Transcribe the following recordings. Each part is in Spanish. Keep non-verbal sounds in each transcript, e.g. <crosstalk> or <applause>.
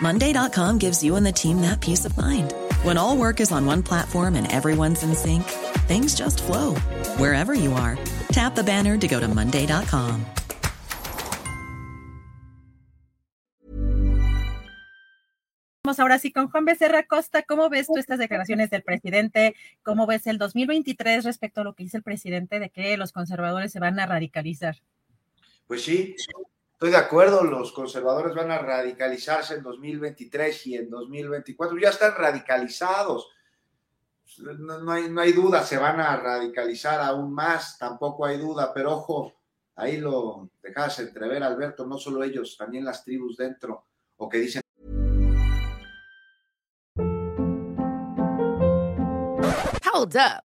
Monday.com gives you and the team that peace of mind. When all work is on one platform and everyone's in sync, things just flow wherever you are. Tap the banner to go to Monday.com. Vamos ahora sí con Juan Becerra Costa. ¿Cómo ves tú estas declaraciones del presidente? ¿Cómo ves el 2023 respecto a lo que dice el presidente de que los conservadores se van a radicalizar? Pues sí, Estoy de acuerdo, los conservadores van a radicalizarse en 2023 y en 2024. Ya están radicalizados. No, hay, no hay duda, se van a radicalizar aún más, tampoco hay duda, pero ojo, ahí lo dejas entrever, Alberto, no solo ellos, también las tribus dentro, o que dicen. Hold up.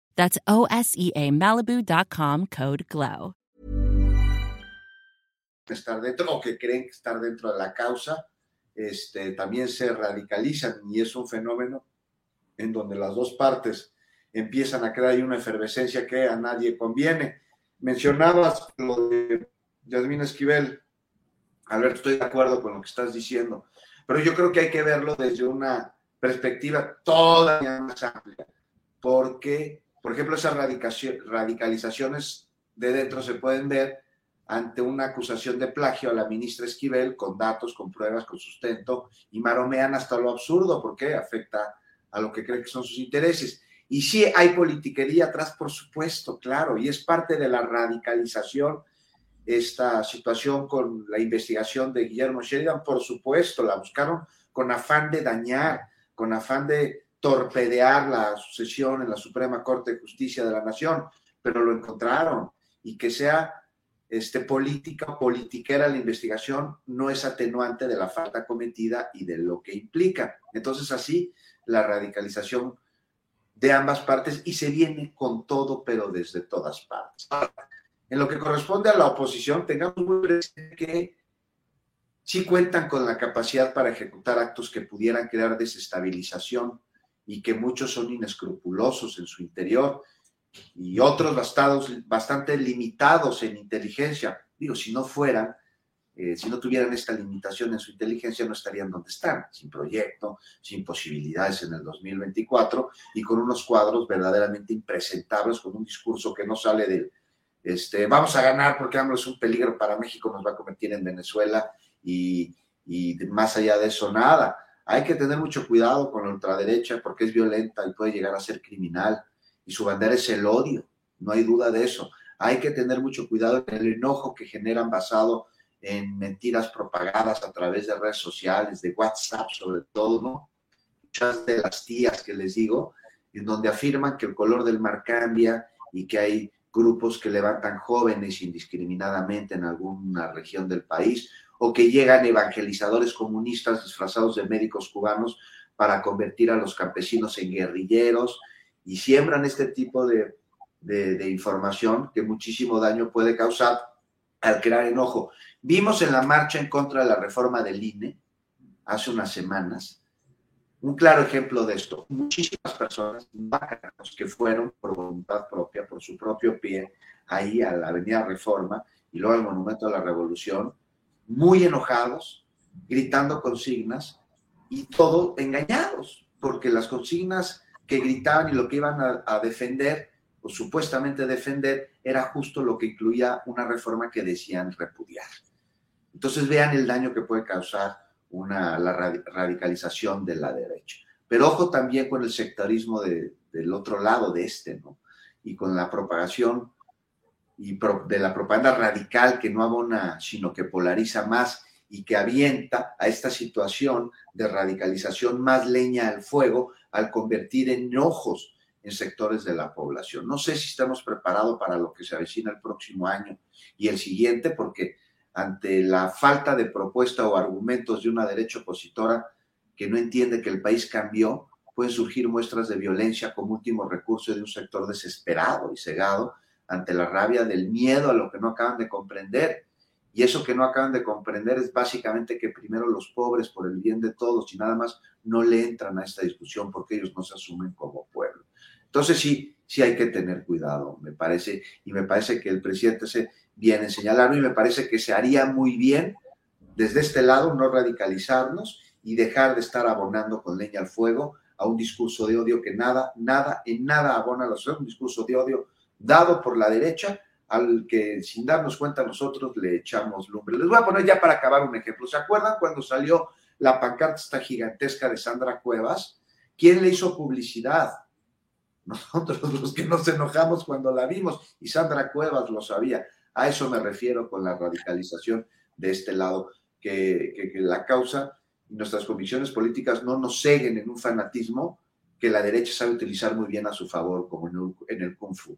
That's O S E A Malibu.com code GLOW. Estar dentro o que creen estar dentro de la causa, este, también se radicalizan y es un fenómeno en donde las dos partes empiezan a crear una efervescencia que a nadie conviene. Mencionabas lo de Yasmín Esquivel. Alberto, estoy de acuerdo con lo que estás diciendo, pero yo creo que hay que verlo desde una perspectiva todavía más amplia, porque por ejemplo, esas radicalizaciones de dentro se pueden ver ante una acusación de plagio a la ministra Esquivel con datos, con pruebas, con sustento y maromean hasta lo absurdo porque afecta a lo que creen que son sus intereses. Y sí hay politiquería atrás, por supuesto, claro, y es parte de la radicalización esta situación con la investigación de Guillermo Sheridan, por supuesto, la buscaron con afán de dañar, con afán de torpedear la sucesión en la Suprema Corte de Justicia de la Nación, pero lo encontraron. Y que sea este, política politiquera la investigación no es atenuante de la falta cometida y de lo que implica. Entonces así la radicalización de ambas partes y se viene con todo, pero desde todas partes. En lo que corresponde a la oposición, tengamos muy presente que sí cuentan con la capacidad para ejecutar actos que pudieran crear desestabilización y que muchos son inescrupulosos en su interior y otros bastados, bastante limitados en inteligencia. Digo, si no fueran, eh, si no tuvieran esta limitación en su inteligencia, no estarían donde están, sin proyecto, sin posibilidades en el 2024 y con unos cuadros verdaderamente impresentables, con un discurso que no sale del, este, vamos a ganar porque AMLO es un peligro para México, nos va a convertir en Venezuela y, y más allá de eso, nada. Hay que tener mucho cuidado con la ultraderecha porque es violenta y puede llegar a ser criminal y su bandera es el odio, no hay duda de eso. Hay que tener mucho cuidado con el enojo que generan basado en mentiras propagadas a través de redes sociales, de WhatsApp sobre todo, ¿no? Muchas de las tías que les digo, en donde afirman que el color del mar cambia y que hay grupos que levantan jóvenes indiscriminadamente en alguna región del país, o que llegan evangelizadores comunistas disfrazados de médicos cubanos para convertir a los campesinos en guerrilleros y siembran este tipo de, de, información que muchísimo daño puede causar al crear enojo. Vimos en la marcha en contra de la reforma del INE hace unas semanas un claro ejemplo de esto. Muchísimas personas que fueron por voluntad propia, por su propio pie, ahí a la Avenida Reforma y luego al Monumento a la Revolución, muy enojados, gritando consignas y todo engañados, porque las consignas que gritaban y lo que iban a, defender, o supuestamente defender, era justo lo que incluía una reforma que decían repudiar. Entonces vean el daño que puede causar una, la radicalización de la derecha. Pero ojo también con el sectarismo del otro lado de este, ¿no? Y con la propagación y de la propaganda radical que no abona, sino que polariza más y que avienta a esta situación de radicalización más leña al fuego al convertir en ojos en sectores de la población. No sé si estamos preparados para lo que se avecina el próximo año y el siguiente, porque ante la falta de propuesta o argumentos de una derecha opositora que no entiende que el país cambió, pueden surgir muestras de violencia como último recurso de un sector desesperado y cegado ante la rabia del miedo a lo que no acaban de comprender. Y eso que no acaban de comprender es básicamente que primero los pobres, por el bien de todos y nada más, no le entran a esta discusión porque ellos no se asumen como pueblo. Entonces sí, sí hay que tener cuidado, me parece, y me parece que el presidente se viene en señalarlo y me parece que se haría muy bien desde este lado no radicalizarnos y dejar de estar abonando con leña al fuego a un discurso de odio que nada, nada, en nada abona a los un discurso de odio dado por la derecha al que sin darnos cuenta nosotros le echamos lumbre. Les voy a poner ya para acabar un ejemplo. ¿Se acuerdan cuando salió la pancarta esta gigantesca de Sandra Cuevas? ¿Quién le hizo publicidad? <laughs> Nosotros los que nos enojamos cuando la vimos y Sandra Cuevas lo sabía. A eso me refiero con la radicalización de este lado, que, la causa y nuestras convicciones políticas no nos seguen en un fanatismo que la derecha sabe utilizar muy bien a su favor, como en en el Kung Fu.